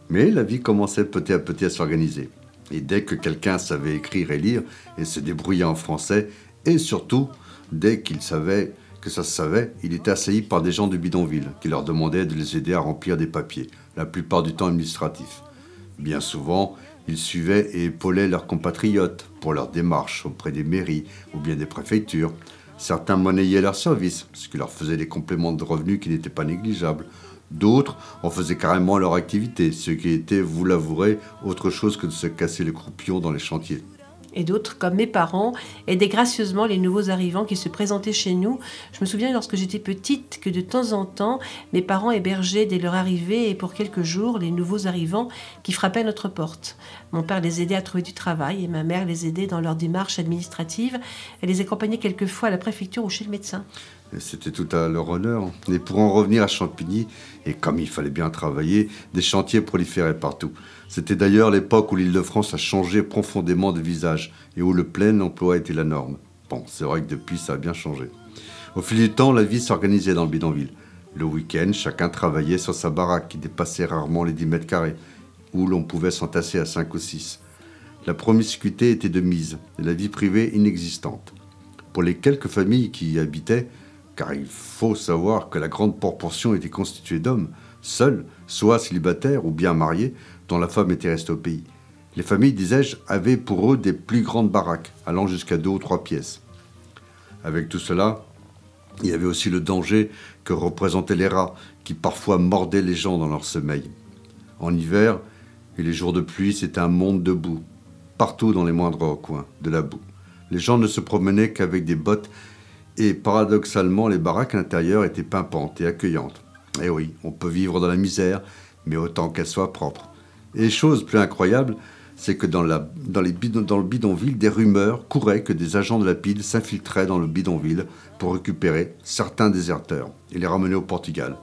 B: Mais la vie commençait petit à petit à s'organiser. Et dès que quelqu'un savait écrire et lire et se débrouiller en français, et surtout, dès qu'il savait que ça se savait, il était assailli par des gens du bidonville qui leur demandaient de les aider à remplir des papiers, la plupart du temps administratifs. Bien souvent, ils suivaient et épaulaient leurs compatriotes pour leurs démarches auprès des mairies ou bien des préfectures. Certains monnayaient leurs services, ce qui leur faisait des compléments de revenus qui n'étaient pas négligeables. D'autres en faisaient carrément leur activité, ce qui était, vous l'avouerez, autre chose que de se casser les croupions dans les chantiers.
A: Et d'autres, comme mes parents, aidaient gracieusement les nouveaux arrivants qui se présentaient chez nous. Je me souviens lorsque j'étais petite que de temps en temps, mes parents hébergeaient dès leur arrivée et pour quelques jours les nouveaux arrivants qui frappaient à notre porte. Mon père les aidait à trouver du travail et ma mère les aidait dans leurs démarches administratives. Elle les accompagnait quelquefois à la préfecture ou chez le médecin.
B: C'était tout à leur honneur. Et pour en revenir à Champigny, et comme il fallait bien travailler, des chantiers proliféraient partout. C'était d'ailleurs l'époque où l'Île-de-France a changé profondément de visage et où le plein emploi était la norme. Bon, c'est vrai que depuis, ça a bien changé. Au fil du temps, la vie s'organisait dans le bidonville. Le week-end, chacun travaillait sur sa baraque qui dépassait rarement les 10 mètres carrés, où l'on pouvait s'entasser à 5 ou 6. La promiscuité était de mise et la vie privée inexistante. Pour les quelques familles qui y habitaient, car il faut savoir que la grande proportion était constituée d'hommes, seuls, soit célibataires ou bien mariés, dont la femme était restée au pays. Les familles, disais-je, avaient pour eux des plus grandes baraques, allant jusqu'à deux ou trois pièces. Avec tout cela, il y avait aussi le danger que représentaient les rats, qui parfois mordaient les gens dans leur sommeil. En hiver, et les jours de pluie, c'était un monde de boue, partout dans les moindres coins, de la boue. Les gens ne se promenaient qu'avec des bottes, et paradoxalement, les baraques à l'intérieur étaient pimpantes et accueillantes. Eh oui, on peut vivre dans la misère, mais autant qu'elle soit propre. Et chose plus incroyable, c'est que dans, la- dans les bidon- dans le bidonville, des rumeurs couraient que des agents de la PIDE s'infiltraient dans le bidonville pour récupérer certains déserteurs et les ramener au Portugal,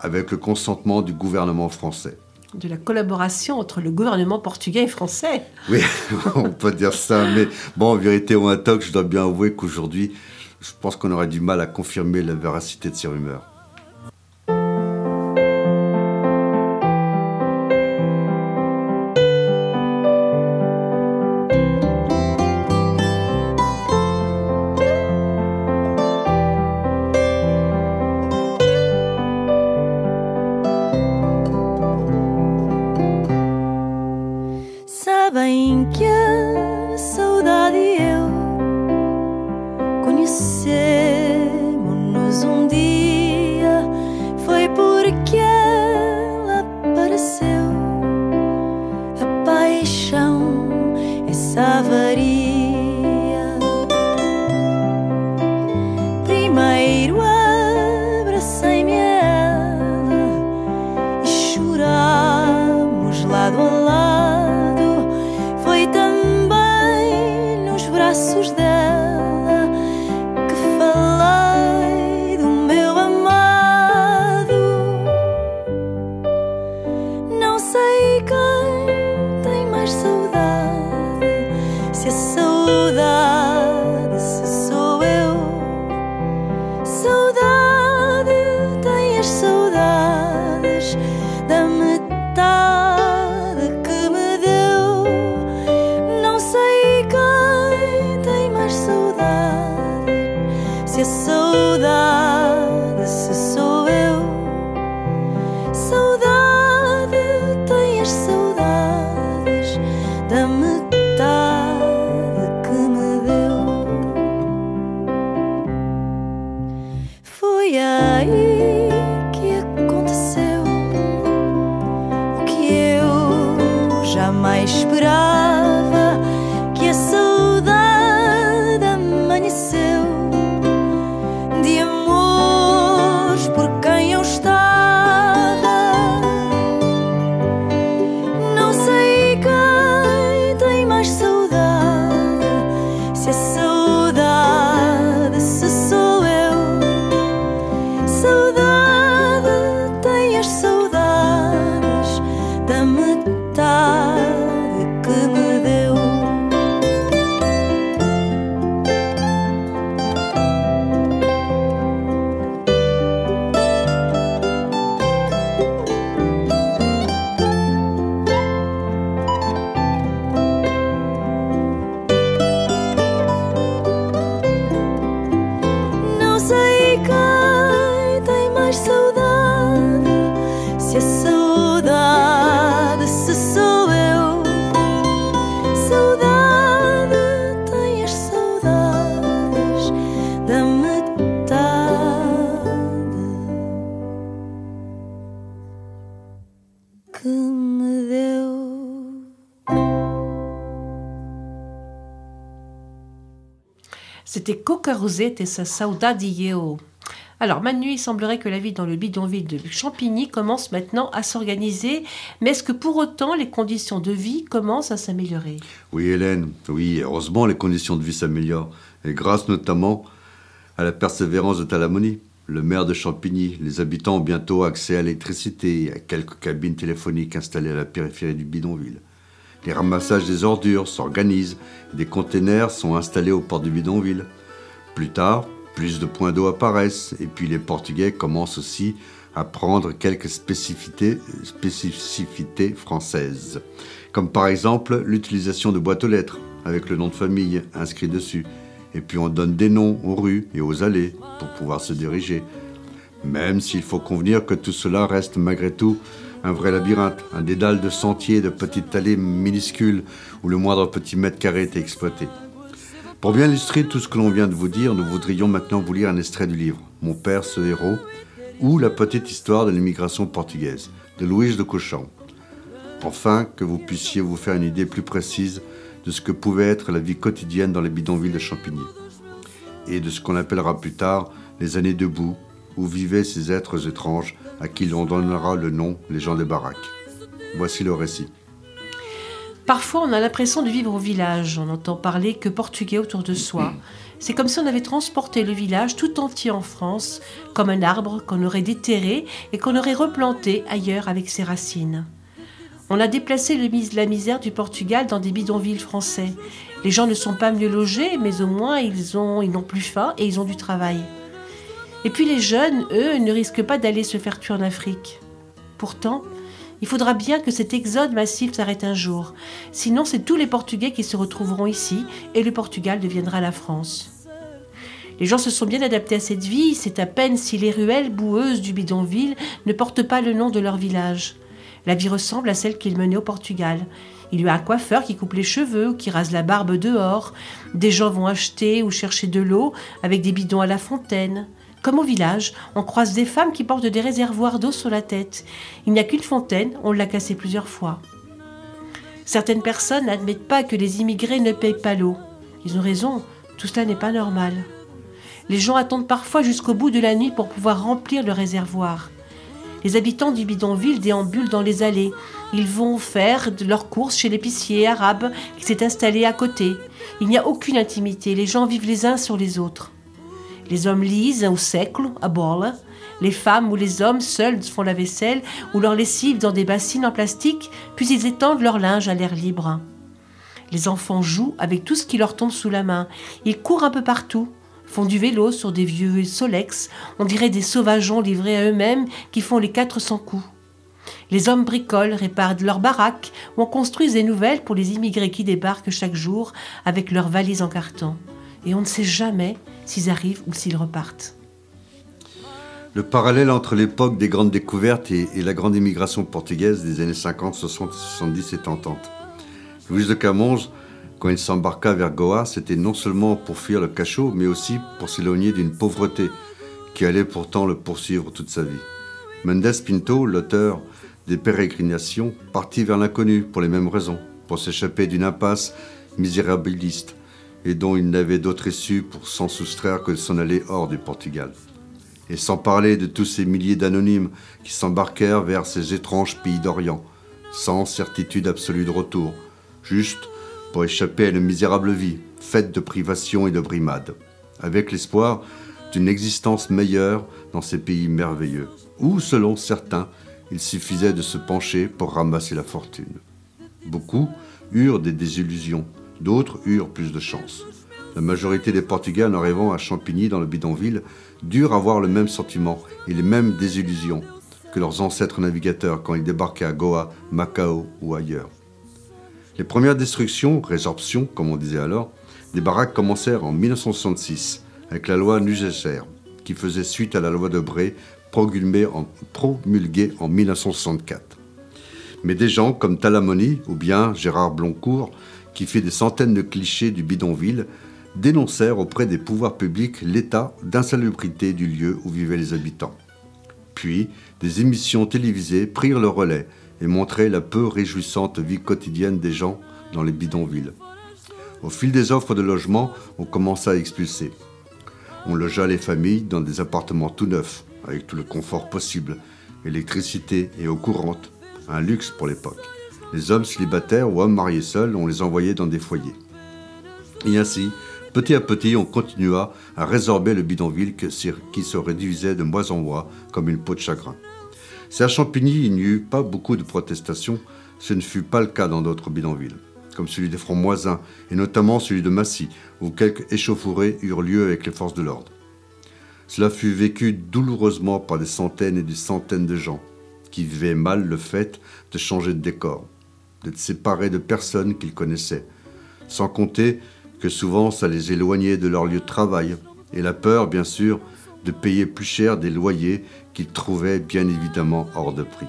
B: avec le consentement du gouvernement français.
A: De la collaboration entre le gouvernement portugais et français.
B: Oui, on peut dire ça, mais bon, en vérité ou un toc, je dois bien avouer qu'aujourd'hui, je pense qu'on aurait du mal à confirmer la véracité de ces rumeurs.
A: Rosette et sa Saudadillo. Alors, Manu, il semblerait que la vie dans le bidonville de Champigny commence maintenant à s'organiser, mais est-ce que pour autant les conditions de vie commencent à s'améliorer?
B: Oui, Hélène, oui, heureusement les conditions de vie s'améliorent, et grâce notamment à la persévérance de Talamoni. Le maire de Champigny, les habitants ont bientôt accès à l'électricité et à quelques cabines téléphoniques installées à la périphérie du bidonville. Les ramassages des ordures s'organisent des containers sont installés au port du bidonville. Plus tard, plus de points d'eau apparaissent et puis les Portugais commencent aussi à prendre quelques spécificités, françaises, comme par exemple l'utilisation de boîtes aux lettres avec le nom de famille inscrit dessus. Et puis on donne des noms aux rues et aux allées pour pouvoir se diriger. Même s'il faut convenir que tout cela reste malgré tout un vrai labyrinthe, un dédale de sentiers, de petites allées minuscules où le moindre petit mètre carré est exploité. Pour bien illustrer tout ce que l'on vient de vous dire, nous voudrions maintenant vous lire un extrait du livre Mon père, ce héros, ou La petite histoire de l'immigration portugaise de Louis de Cauchamp. Enfin, que vous puissiez vous faire une idée plus précise de ce que pouvait être la vie quotidienne dans les bidonvilles de Champigny, et de ce qu'on appellera plus tard les années debout, où vivaient ces êtres étranges à qui l'on donnera le nom les gens des baraques. Voici le récit.
A: Parfois, on a l'impression de vivre au village. On n'entend parler que portugais autour de soi. C'est comme si on avait transporté le village tout entier en France, comme un arbre qu'on aurait déterré et qu'on aurait replanté ailleurs avec ses racines. On a déplacé la misère du Portugal dans des bidonvilles français. Les gens ne sont pas mieux logés, mais au moins ils ont, ils n'ont plus faim et ils ont du travail. Et puis les jeunes, eux, ne risquent pas d'aller se faire tuer en Afrique. Pourtant, il faudra bien que cet exode massif s'arrête un jour. Sinon, c'est tous les Portugais qui se retrouveront ici et le Portugal deviendra la France. Les gens se sont bien adaptés à cette vie, c'est à peine si les ruelles boueuses du bidonville ne portent pas le nom de leur village. La vie ressemble à celle qu'ils menaient au Portugal. Il y a un coiffeur qui coupe les cheveux qui rase la barbe dehors. Des gens vont acheter ou chercher de l'eau avec des bidons à la fontaine. Comme au village, on croise des femmes qui portent des réservoirs d'eau sur la tête. Il n'y a qu'une fontaine, on l'a cassée plusieurs fois. Certaines personnes n'admettent pas que les immigrés ne payent pas l'eau. Ils ont raison, tout cela n'est pas normal. Les gens attendent parfois jusqu'au bout de la nuit pour pouvoir remplir le réservoir. Les habitants du bidonville déambulent dans les allées. Ils vont faire leurs courses chez l'épicier arabe qui s'est installé à côté. Il n'y a aucune intimité, les gens vivent les uns sur les autres. Les hommes lisent au século, à bola. Les femmes ou les hommes seuls font la vaisselle ou leur lessive dans des bassines en plastique, puis ils étendent leur linge à l'air libre. Les enfants jouent avec tout ce qui leur tombe sous la main. Ils courent un peu partout, font du vélo sur des vieux Solex, on dirait des sauvageons livrés à eux-mêmes qui font les 400 coups. Les hommes bricolent, réparent leurs baraques ou en construisent des nouvelles pour les immigrés qui débarquent chaque jour avec leurs valises en carton. Et on ne sait jamais s'ils arrivent ou s'ils repartent.
B: Le parallèle entre l'époque des grandes découvertes et, et la grande immigration portugaise des années 50, 60 et 70 est tentante. Louis de Camonge, quand il s'embarqua vers Goa, c'était non seulement pour fuir le cachot, mais aussi pour s'éloigner d'une pauvreté qui allait pourtant le poursuivre toute sa vie. Mendes Pinto, l'auteur des pérégrinations, partit vers l'inconnu pour les mêmes raisons, pour s'échapper d'une impasse misérabiliste et dont il n'avait d'autre issue pour s'en soustraire que de s'en aller hors du Portugal. Et sans parler de tous ces milliers d'anonymes qui s'embarquèrent vers ces étranges pays d'Orient, sans certitude absolue de retour, juste pour échapper à une misérable vie, faite de privations et de brimades, avec l'espoir d'une existence meilleure dans ces pays merveilleux, où, selon certains, il suffisait de se pencher pour ramasser la fortune. Beaucoup eurent des désillusions, d'autres eurent plus de chance. La majorité des Portugais en arrivant à Champigny dans le bidonville durent avoir le même sentiment et les mêmes désillusions que leurs ancêtres navigateurs quand ils débarquaient à Goa, Macao ou ailleurs. Les premières destructions, résorptions comme on disait alors, des baraques commencèrent en 1966 avec la loi Nugécher qui faisait suite à la loi de en, promulguée en 1964. Mais des gens comme Talamoni ou bien Gérard Bloncourt, qui fait des centaines de clichés du bidonville, dénoncèrent auprès des pouvoirs publics l'état d'insalubrité du lieu où vivaient les habitants. Puis, des émissions télévisées prirent le relais et montraient la peu réjouissante vie quotidienne des gens dans les bidonvilles. Au fil des offres de logement, on commença à expulser. On logea les familles dans des appartements tout neufs, avec tout le confort possible, électricité et eau courante, un luxe pour l'époque. Les hommes célibataires ou hommes mariés seuls, on les envoyait dans des foyers. Et ainsi, petit à petit, on continua à résorber le bidonville qui se réduisait de mois en mois comme une peau de chagrin. Si à Champigny, il n'y eut pas beaucoup de protestations, ce ne fut pas le cas dans d'autres bidonvilles, comme celui des Francs-Moisins et notamment celui de Massy, où quelques échauffourées eurent lieu avec les forces de l'ordre. Cela fut vécu douloureusement par des centaines et des centaines de gens qui vivaient mal le fait de changer de décor, d'être séparés de personnes qu'ils connaissaient, sans compter que souvent ça les éloignait de leur lieu de travail, et la peur, bien sûr, de payer plus cher des loyers qu'ils trouvaient bien évidemment hors de prix.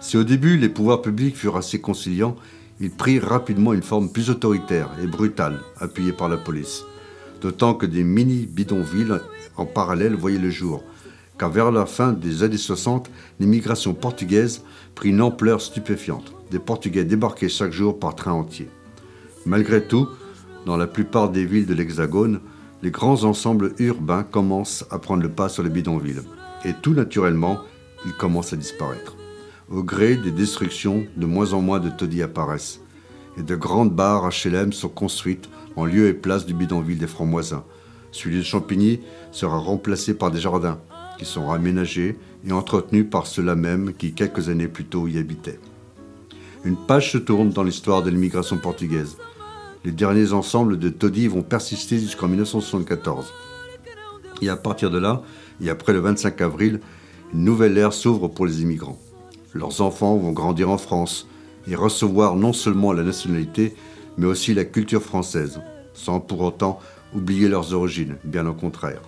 B: Si au début les pouvoirs publics furent assez conciliants, ils prirent rapidement une forme plus autoritaire et brutale, appuyée par la police. D'autant que des mini-bidonvilles en parallèle voyaient le jour, car vers la fin des années 60, l'immigration portugaise prit une ampleur stupéfiante. Des Portugais débarquaient chaque jour par train entier. Malgré tout, dans la plupart des villes de l'Hexagone, les grands ensembles urbains commencent à prendre le pas sur les bidonvilles. Et tout naturellement, ils commencent à disparaître. Au gré des destructions, de moins en moins de taudis apparaissent. Et de grandes barres HLM sont construites en lieu et place du bidonville des Francs-Moisins. Celui de Champigny sera remplacé par des jardins qui sont aménagés et entretenus par ceux-là même qui, quelques années plus tôt, y habitaient. Une page se tourne dans l'histoire de l'immigration portugaise. Les derniers ensembles de taudis vont persister jusqu'en 1974. Et à partir de là, et après le 25 avril, une nouvelle ère s'ouvre pour les immigrants. Leurs enfants vont grandir en France et recevoir non seulement la nationalité, mais aussi la culture française, sans pour autant oublier leurs origines, bien au contraire.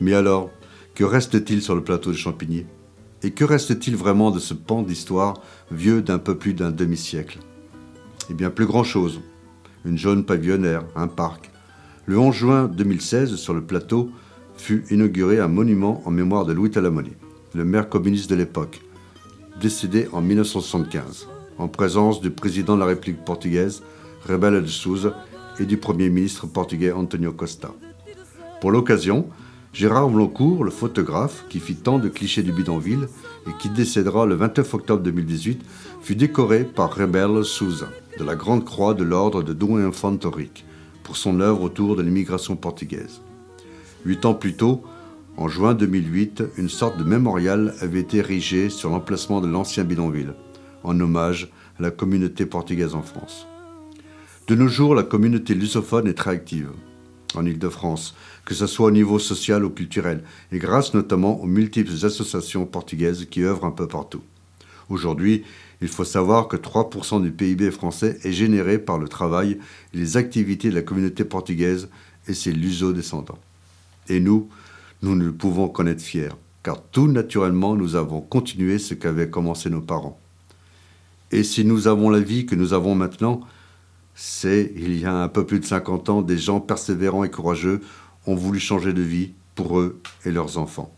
B: Mais alors, que reste-t-il sur le plateau de Champigny? Et que reste-t-il vraiment de ce pan d'histoire vieux d'un peu plus d'un demi-siècle? Eh bien, plus grand-chose. Une jaune pavillonnaire, un parc. Le 11 juin 2016, sur le plateau, fut inauguré un monument en mémoire de Louis Talamoni, le maire communiste de l'époque, décédé en 1975, en présence du président de la République portugaise, Rebelo de Souza, et du Premier ministre portugais Antonio Costa. Pour l'occasion, Gérard Bloncourt, le photographe qui fit tant de clichés du bidonville et qui décédera le 29 octobre 2018, fut décoré par Rebelo Souza de la Grande Croix de l'Ordre de Dom Infantorique pour son œuvre autour de l'immigration portugaise. Huit ans plus tôt, en juin 2008, une sorte de mémorial avait été érigé sur l'emplacement de l'ancien bidonville, en hommage à la communauté portugaise en France. De nos jours, la communauté lusophone est très active en Ile-de-France, que ce soit au niveau social ou culturel, et grâce notamment aux multiples associations portugaises qui œuvrent un peu partout. Aujourd'hui, il faut savoir que 3% du PIB français est généré par le travail et les activités de la communauté portugaise et ses luso-descendants. Et nous, nous ne pouvons qu'en être fiers, car tout naturellement nous avons continué ce qu'avaient commencé nos parents. Et si nous avons la vie que nous avons maintenant, c'est, il y a un peu plus de 50 ans, des gens persévérants et courageux ont voulu changer de vie pour eux et leurs enfants.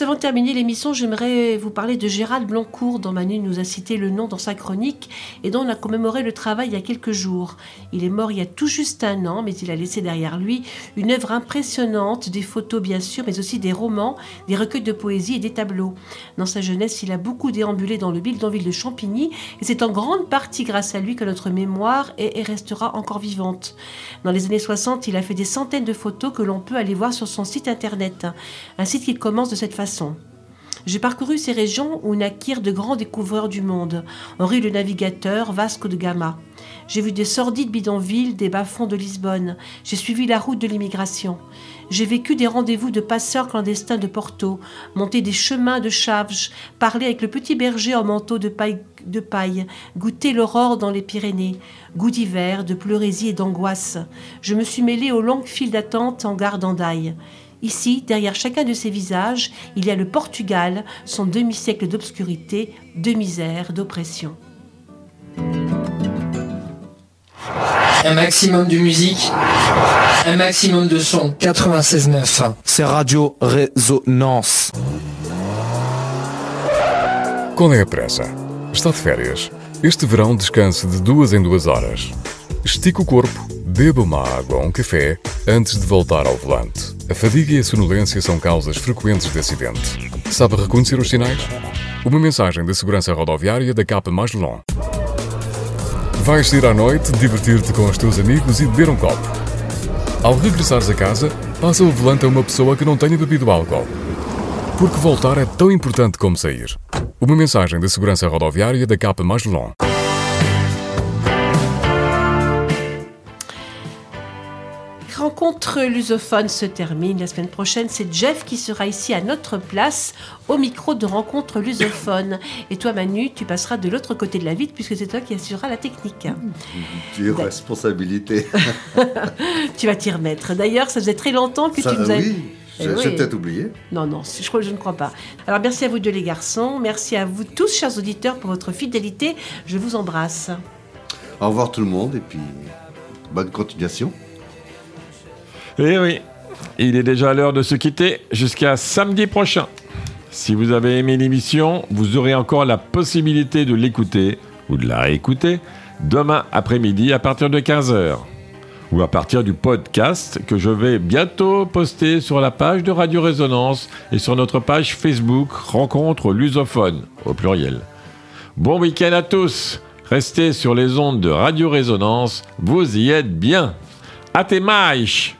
A: Avant de terminer l'émission, j'aimerais vous parler de Gérald Blancourt, dont Manu nous a cité le nom dans sa chronique et dont on a commémoré le travail il y a quelques jours. Il est mort il y a tout juste un an, mais il a laissé derrière lui une œuvre impressionnante, des photos bien sûr, mais aussi des romans, des recueils de poésie et des tableaux. Dans sa jeunesse, il a beaucoup déambulé dans le bidonville de Champigny et c'est en grande partie grâce à lui que notre mémoire est et restera encore vivante. Dans les années 60, il a fait des centaines de photos que l'on peut aller voir sur son site internet, un site qui commence de cette façon. J'ai parcouru ces régions où naquirent de grands découvreurs du monde, Henri le Navigateur, Vasco de Gama. J'ai vu des sordides bidonvilles, des bas-fonds de Lisbonne. J'ai suivi la route de l'immigration. J'ai vécu des rendez-vous de passeurs clandestins de Porto, monté des chemins de Chavge, parlé avec le petit berger en manteau de paille, de paille goûté l'aurore dans les Pyrénées, goût d'hiver, de pleurésie et d'angoisse. Je me suis mêlé aux longues files d'attente en gare d'Andaille. Ici, derrière chacun de ces visages, il y a le Portugal, son demi-siècle d'obscurité, de misère, d'oppression.
K: Un maximum de musique, un maximum de son.
L: 96.9, c'est Radio Résonance.
M: Qual é a pressa? Está de férias. Este verão descanse de duas em duas horas. Estique o corpo, beba uma água ou um café antes de voltar ao volante. A fadiga e a sonolência são causas frequentes de acidente. Sabe reconhecer os sinais? Uma mensagem da segurança rodoviária da capa mais long. Vais sair à noite, divertir-te com os teus amigos e beber um copo. Ao regressares a casa, passa o volante a uma pessoa que não tenha bebido álcool. Porque voltar é tão importante como sair. Uma mensagem da segurança rodoviária da capa mais long.
A: Rencontre lusophone se termine. La semaine prochaine, c'est Jeff qui sera ici à notre place au micro de rencontre lusophone. Et toi, Manu, tu passeras de l'autre côté de la vitre puisque c'est toi qui assurera la technique.
B: Tu es responsabilité.
A: tu vas t'y remettre. D'ailleurs, ça faisait très longtemps que
B: Ça,
A: tu nous as...
B: oui,
A: Eh
B: j'ai
A: oui.
B: peut-être oublié.
A: Non, non, je, crois, je ne crois pas. Alors, merci à vous deux, les garçons. Merci à vous tous, chers auditeurs, pour votre fidélité. Je vous embrasse.
B: Au revoir tout le monde et puis bonne continuation.
C: Eh oui, il est déjà l'heure de se quitter jusqu'à samedi prochain. Si vous avez aimé l'émission, vous aurez encore la possibilité de l'écouter ou de la réécouter demain après-midi à partir de 15h. Ou à partir du podcast que je vais bientôt poster sur la page de Radio Résonance et sur notre page Facebook Rencontre Lusophone au pluriel. Bon week-end à tous. Restez sur les ondes de Radio Résonance. Vous y êtes bien. Até mais.